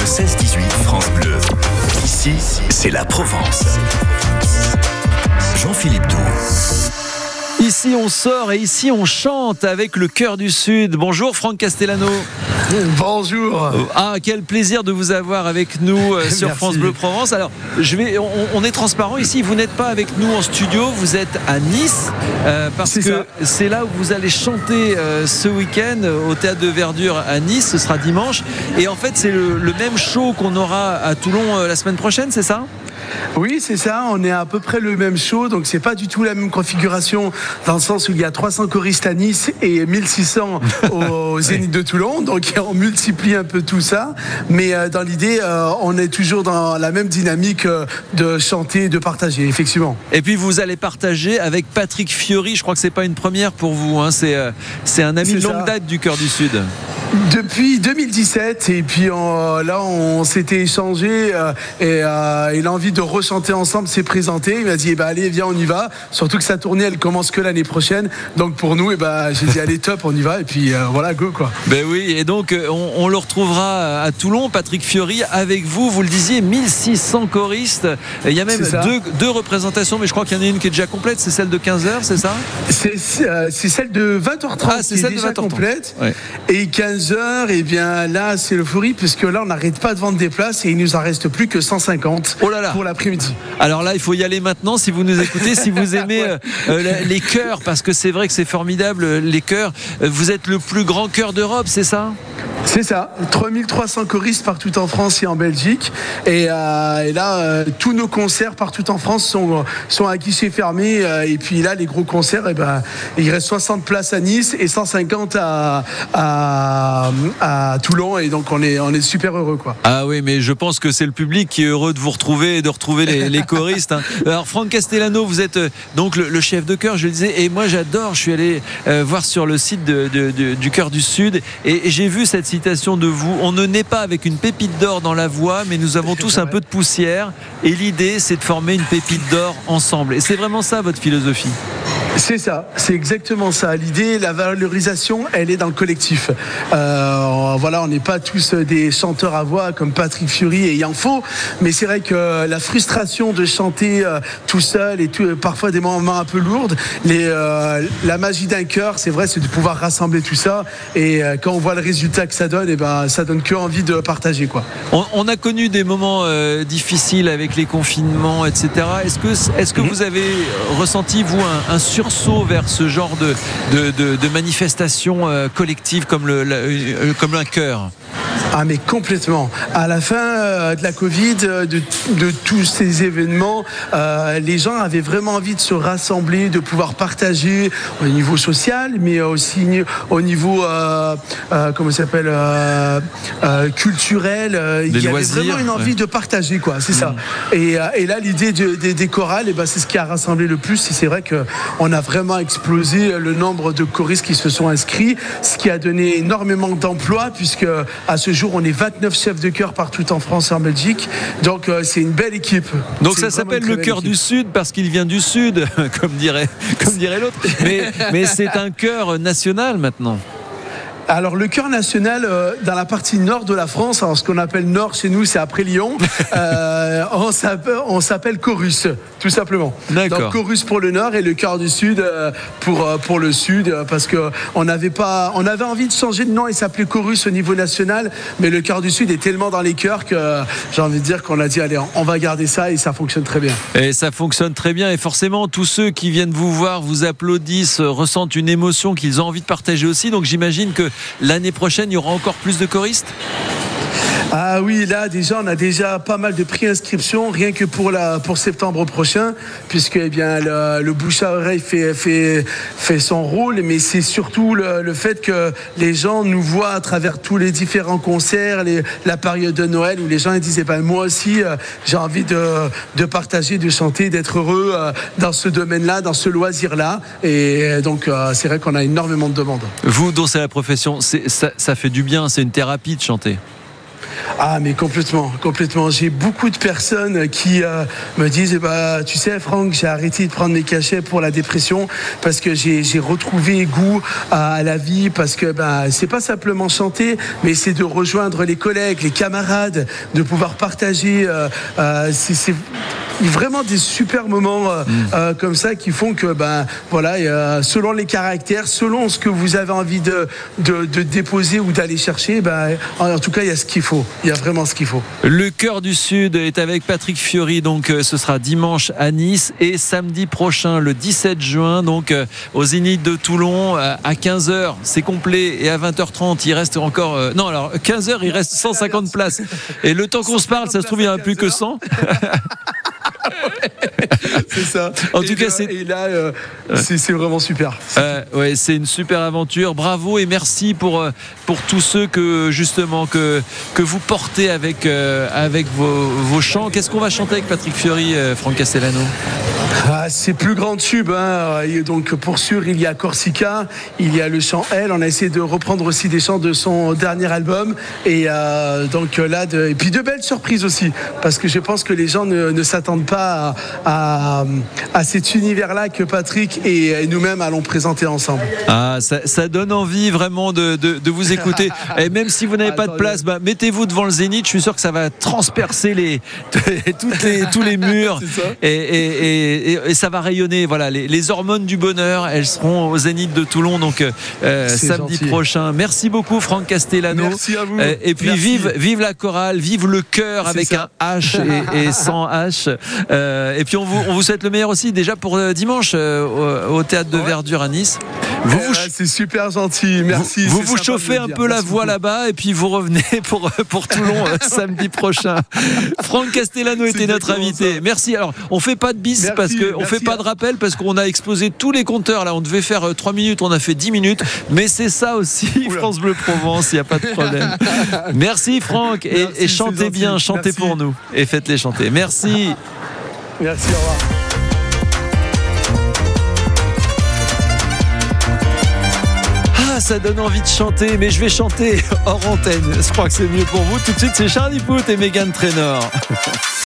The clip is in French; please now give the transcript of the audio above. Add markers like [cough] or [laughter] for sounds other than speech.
Le 16-18 France Bleu. Ici, c'est la Provence. Jean-Philippe Doux. Ici on sort et ici on chante avec le cœur du Sud. Bonjour Franck Castellano. [laughs] Bonjour. Ah quel plaisir de vous avoir avec nous euh, [laughs] sur Merci. France Bleu Provence. Alors je vais, on, on est transparent ici. Vous n'êtes pas avec nous en studio, vous êtes à Nice euh, parce que c'est là où vous allez chanter euh, ce week-end au théâtre de Verdure à Nice. Ce sera dimanche et en fait c'est le, le même show qu'on aura à Toulon euh, la semaine prochaine, c'est ça? Oui, c'est ça. On est à peu près le même show, donc c'est pas du tout la même configuration dans le sens où il y a 300 choristes à Nice et 1600 [laughs] au Zénith de Toulon. Donc on multiplie un peu tout ça, mais euh, dans l'idée, euh, on est toujours dans la même dynamique euh, de chanter, et de partager, effectivement. Et puis vous allez partager avec Patrick Fiori. Je crois que c'est pas une première pour vous. hein. C'est c'est un ami de longue ça. date du cœur du Sud. Depuis 2017, et puis on- là on s'était échangé euh, et, euh, et l'envie de rechanter ensemble s'est présentée. Il m'a dit eh ben, allez viens on y va. Surtout que sa tournée elle commence que l'année prochaine. Donc pour nous, eh ben, j'ai dit allez top on y va et puis euh, voilà go quoi. Ben oui, et donc euh, on, on le retrouvera à Toulon, Patrick Fiori, avec vous, vous le disiez, 1600 choristes. Il y a même deux, deux représentations, mais je crois qu'il y en a une qui est déjà complète, c'est celle de 15h, c'est ça? C'est euh, celle de 20h30 Ah, c'est est celle de déjà 20h30. complète. Ouais. Et 15h, et bien là c'est l'euphorie puisque là on n'arrête pas de vendre des places et il nous en reste plus que 150 Oh là là. pour l'après-midi. Alors là, il faut y aller maintenant si vous nous écoutez, si vous [laughs] aimez euh, euh, les chœurs, parce que c'est vrai que c'est formidable, euh, les chœurs. Vous êtes le plus grand chœur d'Europe, c'est ça? C'est ça, 3300 choristes partout en France et en Belgique. Et, euh, et là, euh, tous nos concerts partout en France sont, sont à guichet fermé. euh, et puis là, les gros concerts, eh ben, il reste 60 places à Nice et 150 à, à, à Toulon. Et donc, on est, on est super heureux. Quoi. Ah oui, mais je pense que c'est le public qui est heureux de vous retrouver et de retrouver les, les [laughs] choristes. hein. Alors, Franck Castellano, vous êtes donc le, le chef de chœur, je le disais, et moi j'adore, je suis allé euh, voir sur le site de- de- de- du Chœur du Sud, et, et j'ai vu cette citation de vous. On ne naît pas avec une pépite d'or dans la voix, mais nous avons tous un peu de poussière, et l'idée c'est de former une pépite d'or ensemble. Et c'est vraiment ça votre philosophie? C'est ça, c'est exactement ça. L'idée, la valorisation, elle est dans le collectif. Euh, voilà, on n'est pas tous des chanteurs à voix comme Patrick Fury et il en faut, mais c'est vrai que la frustration de chanter euh, tout seul et tout, parfois des moments un peu lourds, les, euh, la magie d'un chœur, c'est vrai, c'est de pouvoir rassembler tout ça. Et euh, quand on voit le résultat que ça donne, et ben, ça donne que envie de partager, quoi. On, on a connu des moments euh, difficiles avec les confinements, etc. Est-ce que, est-ce que vous avez ressenti, vous, un, un vers ce genre de, de, de, manifestation euh, collective comme, le, la- euh, comme un chœur Ah mais complètement. À la fin euh, de la Covid, euh, de, de tous ces événements, euh, les gens avaient vraiment envie de se rassembler, de pouvoir partager au niveau social, mais aussi au niveau euh, euh, comment s'appelle culturel. Il y avait vraiment une envie ouais. de partager, quoi. C'est ça. Et, euh, et là, l'idée de- des- des chorales, eh ben, c'est ce qui a rassemblé le plus. Et c'est vrai que on a vraiment explosé le nombre de choristes qui se sont inscrits, ce qui a donné énormément d'emplois, puisque à ce jour, on est 29 chefs de chœur partout en France et en Belgique. Donc, euh, c'est une belle équipe. Donc ça s'appelle le cœur du Sud parce qu'il vient du Sud, [laughs] comme dirait, comme dirait l'autre. Mais, mais c'est un cœur national maintenant. Alors le chœur national euh, dans la partie nord de la France, alors ce qu'on appelle nord chez nous, c'est après Lyon. [laughs] euh, on s'appelle- on s'appelle Chorus, tout simplement. D'accord. Donc Chorus pour le nord et le chœur du sud euh, pour pour le sud, parce que on n'avait pas, on avait envie de changer de nom et s'appeler Chorus au niveau national, mais le chœur du sud est tellement dans les chœurs que j'ai envie de dire qu'on a dit allez, on va garder ça et ça fonctionne très bien. Et ça fonctionne très bien. Et forcément, tous ceux qui viennent vous voir, vous applaudissent, ressentent une émotion qu'ils ont envie de partager aussi. Donc j'imagine que l'année prochaine, il y aura encore plus de choristes? Ah oui, là déjà, on a déjà pas mal de pré-inscriptions, rien que pour, la, pour septembre prochain, puisque eh bien, le, le bouche à oreille fait, fait, fait son rôle, mais c'est surtout le, le fait que les gens nous voient à travers tous les différents concerts, la période de Noël, où les gens ils disent, eh ben, moi aussi, euh, j'ai envie de, de partager, de chanter, d'être heureux euh, dans ce domaine-là, dans ce loisir-là. Et euh, donc, c'est vrai qu'on a énormément de demandes. Vous, dont c'est la profession, ça fait du bien. C'est une thérapie de chanter. Ah, mais complètement, complètement. J'ai beaucoup de personnes qui euh, me disent, bah, tu sais, Franck, j'ai arrêté de prendre mes cachets pour la dépression parce que j'ai retrouvé goût à, la vie, parce que bah, c'est pas simplement chanter, mais c'est de rejoindre les collègues, les camarades, de pouvoir partager. Euh, euh, vraiment des super moments euh, mm. euh, comme ça qui font que, ben, voilà, selon les caractères, selon ce que vous avez envie de, de, déposer ou d'aller chercher, ben, en, tout cas, il y a ce qu'il faut. Il y a vraiment ce qu'il faut. Le cœur du Sud est avec Patrick Fiori, donc euh, ce sera dimanche à Nice et samedi prochain, le 17 juin, donc aux Zénith de Toulon à 15h, c'est complet et à 20h30, il reste encore. non, alors 15h, il reste [laughs] 150 places. Et le temps qu'on se parle, ça se trouve, il n'y en a plus que 100. [laughs] [laughs] c'est ça. En tout cas, c'est et là, euh, c'est vraiment super. Euh, ouais, c'est une super aventure. Bravo et merci pour euh, pour tous ceux que justement que que vous portez avec avec vos, vos chants. Qu'est-ce qu'on va chanter avec Patrick Fiori, Franck Castellano ah, C'est plus grand tube. Hein. Donc pour sûr, il y a Corsica, il y a le chant Elle. On a essayé de reprendre aussi des chants de son dernier album. Et donc là, de... et puis de belles surprises aussi, parce que je pense que les gens ne, ne s'attendent pas à, cet univers-là que Patrick et nous-mêmes allons présenter ensemble. Ah, ça, donne envie vraiment de, vous écouter. [laughs] et même si vous n'avez pas de place, bah, mettez-vous devant le Zénith. Je suis sûr que ça va transpercer les, [laughs] tous les murs [laughs] et, ça va rayonner. Voilà, les, hormones du bonheur, elles seront au Zénith de Toulon donc euh, samedi prochain. Merci beaucoup Franck Castellano. Merci à vous. Euh, et puis vive, vive la chorale, vive le cœur avec un H et, sans H. Euh, et puis on vous, on vous, souhaite le meilleur aussi déjà pour euh, dimanche euh, au, théâtre de Verdure à Nice. Vous, vous c'est super gentil, merci. Vous vous, chauffez un peu la voix là-bas et puis vous revenez [laughs] pour, pour Toulon [laughs] samedi prochain. Franck Castellano était notre invité. Merci. Alors on fait pas de bis parce que on fait pas de rappel parce qu'on a explosé tous les compteurs là. On devait faire 3 minutes, on a fait 10 minutes, mais c'est ça aussi [laughs] France Bleu Provence. Il n'y a pas de problème. [laughs] Merci Franck et, chantez bien, chantez pour nous et faites-les chanter. Merci. [laughs] Merci, au revoir. Ah, ça donne envie de chanter, mais je vais chanter hors antenne. Je crois que c'est mieux pour vous. Tout de suite, c'est Charlie Pout et Megan Trainor.